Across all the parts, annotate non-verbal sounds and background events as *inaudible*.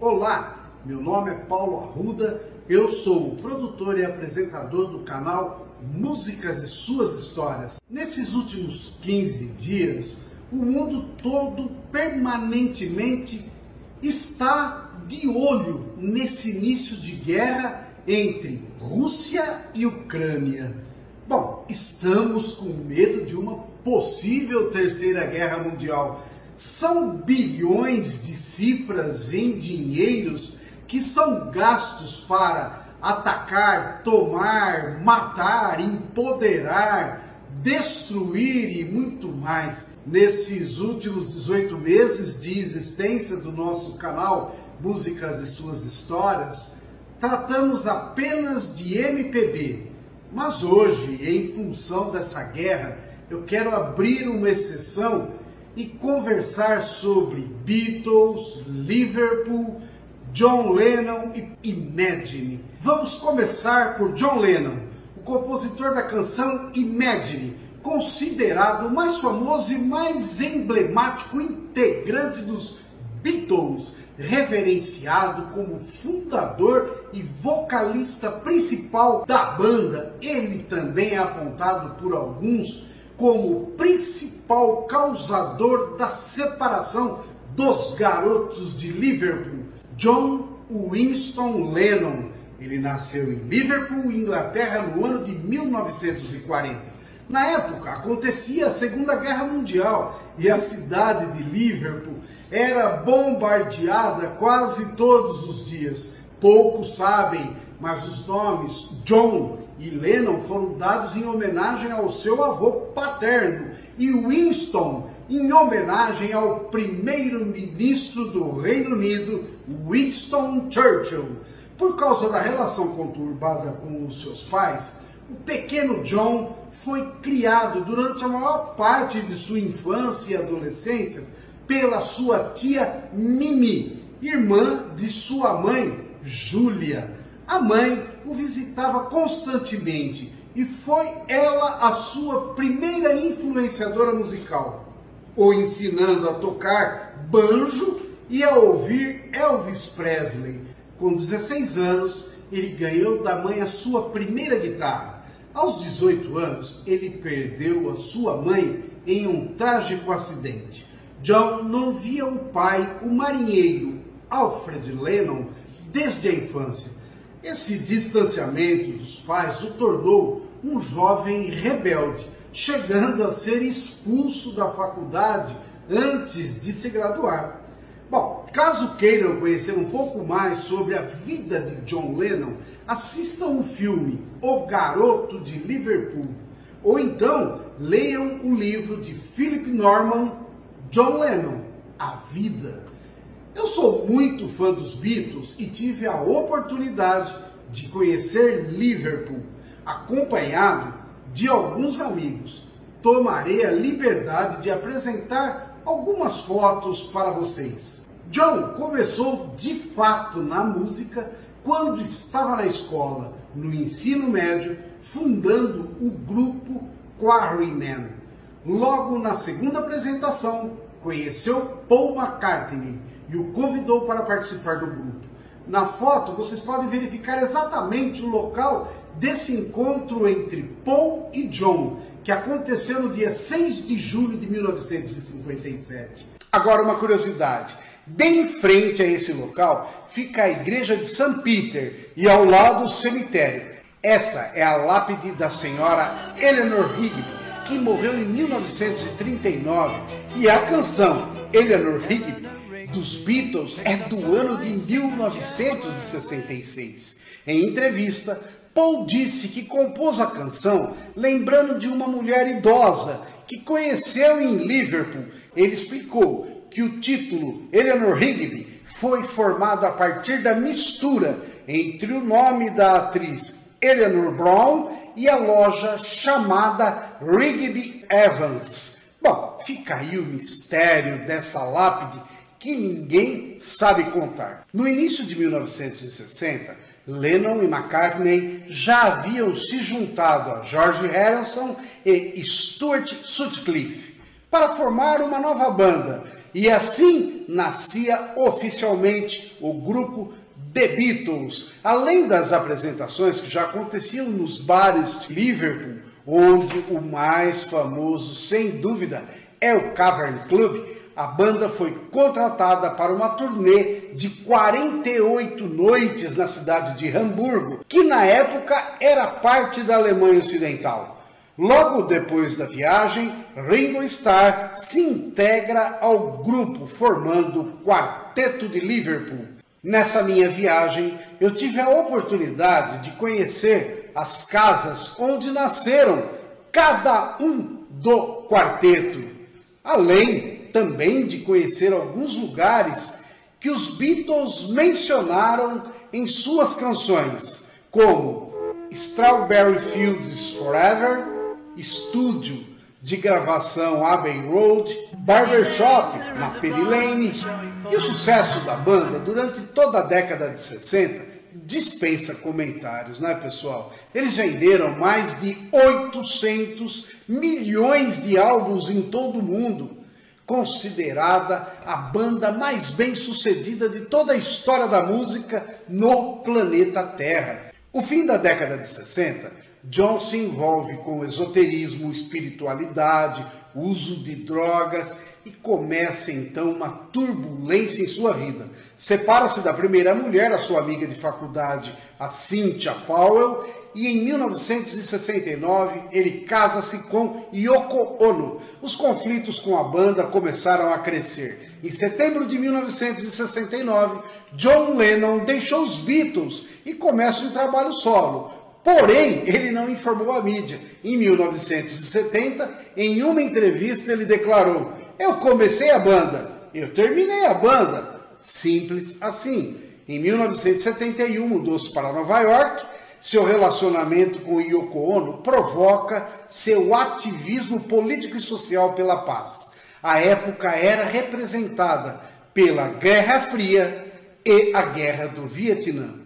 Olá, meu nome é Paulo Arruda, eu sou o produtor e apresentador do canal Músicas e Suas Histórias. Nesses últimos 15 dias, o mundo todo permanentemente está de olho nesse início de guerra entre Rússia e Ucrânia. Bom, estamos com medo de uma possível terceira guerra mundial. São bilhões de cifras em dinheiros que são gastos para atacar, tomar, matar, empoderar, destruir e muito mais. Nesses últimos 18 meses de existência do nosso canal Músicas e Suas Histórias, tratamos apenas de MPB. Mas hoje, em função dessa guerra, eu quero abrir uma exceção e conversar sobre Beatles, Liverpool, John Lennon e Imagine. Vamos começar por John Lennon, o compositor da canção Imagine, considerado o mais famoso e mais emblemático integrante dos Beatles, reverenciado como fundador e vocalista principal da banda. Ele também é apontado por alguns como principal causador da separação dos garotos de Liverpool, John Winston Lennon. Ele nasceu em Liverpool, Inglaterra, no ano de 1940. Na época, acontecia a Segunda Guerra Mundial e a cidade de Liverpool era bombardeada quase todos os dias. Poucos sabem, mas os nomes John e Lennon foram dados em homenagem ao seu avô paterno e Winston em homenagem ao primeiro-ministro do Reino Unido, Winston Churchill. Por causa da relação conturbada com os seus pais, o pequeno John foi criado durante a maior parte de sua infância e adolescência pela sua tia Mimi, irmã de sua mãe, Júlia. A mãe o visitava constantemente e foi ela a sua primeira influenciadora musical, o ensinando a tocar banjo e a ouvir Elvis Presley. Com 16 anos, ele ganhou da mãe a sua primeira guitarra aos 18 anos, ele perdeu a sua mãe em um trágico acidente. John não via o pai, o marinheiro Alfred Lennon, desde a infância. Esse distanciamento dos pais o tornou um jovem rebelde, chegando a ser expulso da faculdade antes de se graduar. Bom, caso queiram conhecer um pouco mais sobre a vida de John Lennon, assistam o filme O Garoto de Liverpool, ou então leiam o livro de Philip Norman, John Lennon, A Vida. Eu sou muito fã dos Beatles e tive a oportunidade de conhecer Liverpool, acompanhado de alguns amigos. Tomarei a liberdade de apresentar algumas fotos para vocês. John começou de fato na música quando estava na escola, no ensino médio, fundando o grupo Quarrymen. Logo na segunda apresentação, conheceu Paul McCartney e o convidou para participar do grupo. Na foto, vocês podem verificar exatamente o local desse encontro entre Paul e John, que aconteceu no dia 6 de julho de 1957. Agora, uma curiosidade. Bem em frente a esse local fica a igreja de St. Peter e ao lado o cemitério. Essa é a lápide da senhora Eleanor Rigby, que morreu em 1939, e a canção Eleanor Rigby dos Beatles é do ano de 1966. Em entrevista, Paul disse que compôs a canção lembrando de uma mulher idosa que conheceu em Liverpool. Ele explicou que o título Eleanor Rigby foi formado a partir da mistura entre o nome da atriz Eleanor Brown e a loja chamada Rigby Evans. Bom, fica aí o mistério dessa lápide que ninguém sabe contar. No início de 1960, Lennon e McCartney já haviam se juntado a George Harrison e Stuart Sutcliffe para formar uma nova banda E assim nascia oficialmente o grupo The Beatles, além das apresentações que já aconteciam nos bares de Liverpool, onde o mais famoso, sem dúvida, é o Cavern Club, a banda foi contratada para uma turnê de 48 noites na cidade de Hamburgo, que na época era parte da Alemanha Ocidental. Logo depois da viagem, Ringo Starr se integra ao grupo, formando o Quarteto de Liverpool. Nessa minha viagem, eu tive a oportunidade de conhecer as casas onde nasceram cada um do quarteto, além também de conhecer alguns lugares que os Beatles mencionaram em suas canções, como Strawberry Fields Forever estúdio de gravação Abbey Road, Barbershop na Penny Lane e o sucesso da banda durante toda a década de 60 dispensa comentários, né, pessoal? Eles venderam mais de 800 milhões de álbuns em todo o mundo, considerada a banda mais bem sucedida de toda a história da música no planeta Terra. O fim da década de 60 John se envolve com esoterismo, espiritualidade, uso de drogas e começa então uma turbulência em sua vida. Separa-se da primeira mulher, a sua amiga de faculdade, a Cynthia Powell, e em 1969 ele casa-se com Yoko Ono. Os conflitos com a banda começaram a crescer. Em setembro de 1969, John Lennon deixou os Beatles e começa um trabalho solo Porém, *laughs* ele não informou a mídia. Em 1970, em uma entrevista, ele declarou: Eu comecei a banda, eu terminei a banda. Simples assim. Em 1971, mudou-se para Nova York. Seu relacionamento com Yoko Ono provoca seu ativismo político e social pela paz. A época era representada pela Guerra Fria e a Guerra do Vietnã.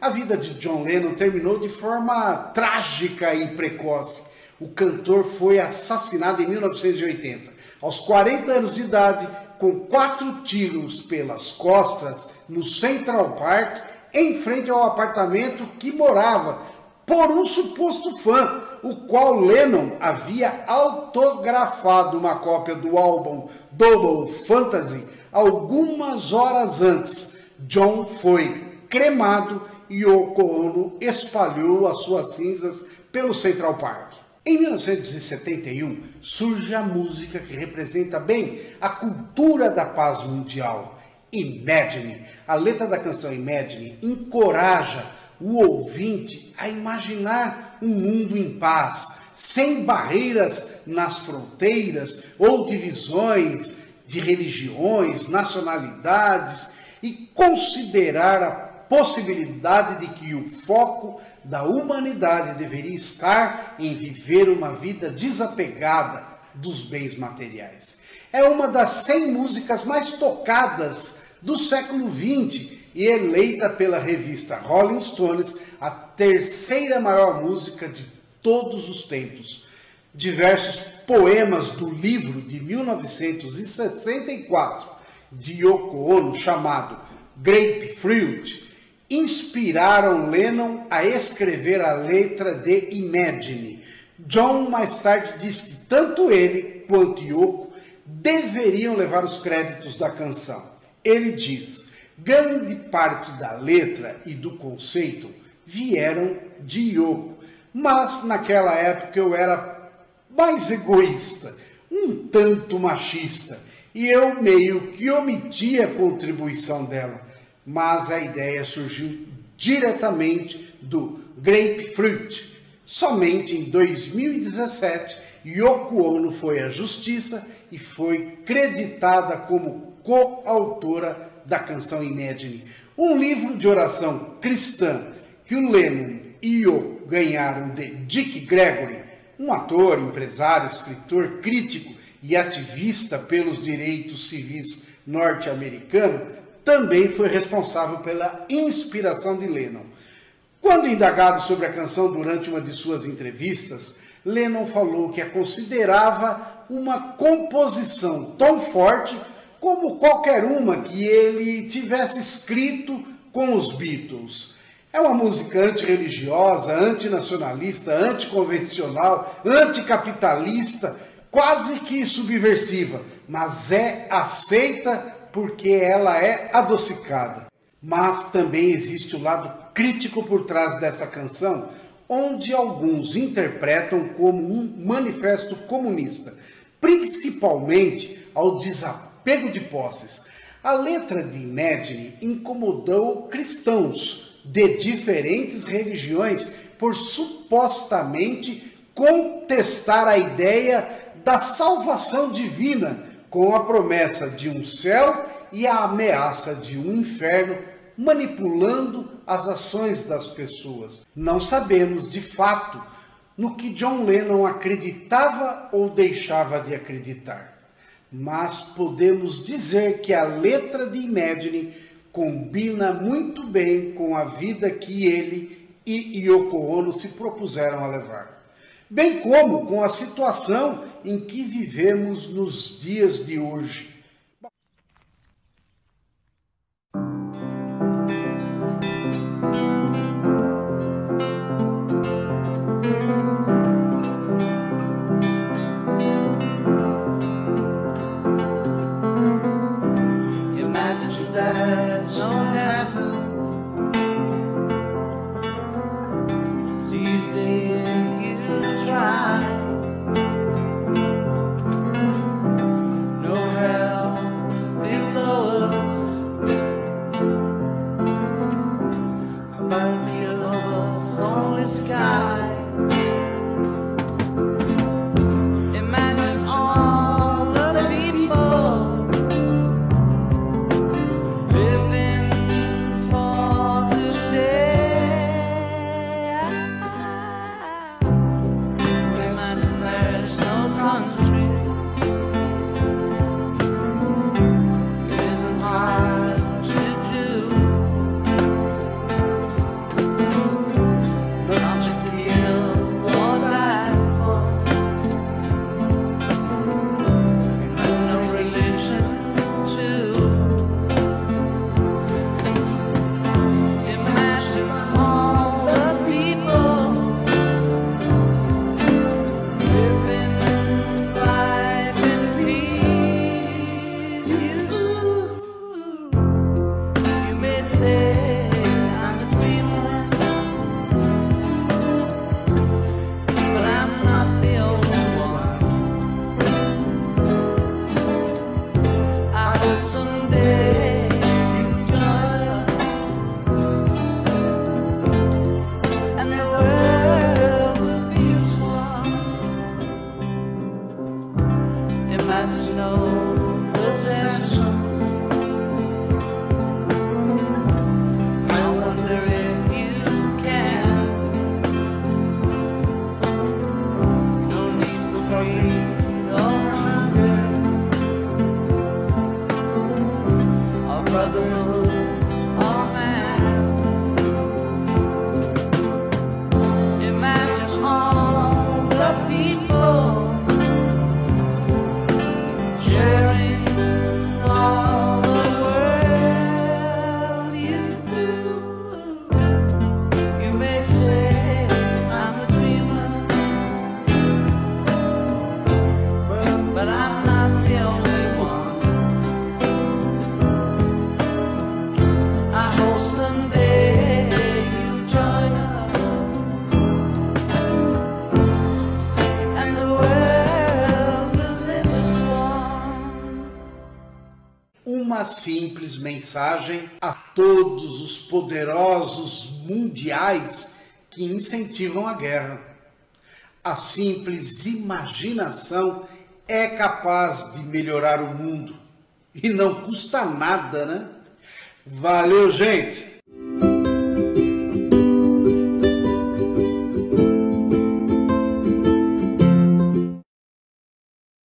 A vida de John Lennon terminou de forma trágica e precoce. O cantor foi assassinado em 1980, aos 40 anos de idade, com quatro tiros pelas costas no Central Park, em frente ao apartamento que morava, por um suposto fã, o qual Lennon havia autografado uma cópia do álbum Double Fantasy algumas horas antes. John foi cremado e Yoko Ono espalhou as suas cinzas pelo Central Park. Em 1971 surge a música que representa bem a cultura da paz mundial. Imagine. A letra da canção Imagine encoraja o ouvinte a imaginar um mundo em paz, sem barreiras nas fronteiras ou divisões de religiões, nacionalidades e considerar a possibilidade de que o foco da humanidade deveria estar em viver uma vida desapegada dos bens materiais. É uma das 100 músicas mais tocadas do século XX e eleita pela revista Rolling Stones a terceira maior música de todos os tempos. Diversos poemas do livro de 1964 de Yoko Ono chamado Grapefruit inspiraram Lennon a escrever a letra de Imagine. John mais tarde disse que tanto ele quanto Yoko deveriam levar os créditos da canção. Ele diz: grande parte da letra e do conceito vieram de Yoko, mas naquela época eu era mais egoísta, um tanto machista, e eu meio que omiti a contribuição dela mas a ideia surgiu diretamente do Grapefruit. Somente em 2017, Yoko Ono foi à justiça e foi creditada como coautora da canção Imagine, um livro de oração cristã que o Lennon e Yoko ganharam de Dick Gregory, um ator, empresário, escritor, crítico e ativista pelos direitos civis norte-americano, também foi responsável pela inspiração de Lennon. Quando indagado sobre a canção durante uma de suas entrevistas, Lennon falou que a considerava uma composição tão forte como qualquer uma que ele tivesse escrito com os Beatles. É uma música antirreligiosa, antinacionalista, anticonvencional, anticapitalista, quase que subversiva, mas é aceita porque ela é adocicada. Mas também existe o lado crítico por trás dessa canção, onde alguns interpretam como um manifesto comunista, principalmente ao desapego de posses. A letra de Imagine incomodou cristãos de diferentes religiões por supostamente contestar a ideia da salvação divina com a promessa de um céu e a ameaça de um inferno manipulando as ações das pessoas. Não sabemos de fato no que John Lennon acreditava ou deixava de acreditar, mas podemos dizer que a letra de Imagine combina muito bem com a vida que ele e Yoko Ono se propuseram a levar, bem como com a situação em que vivemos nos dias de hoje uma simples mensagem a todos os poderosos mundiais que incentivam a guerra. A simples imaginação é capaz de melhorar o mundo e não custa nada, né? Valeu, gente!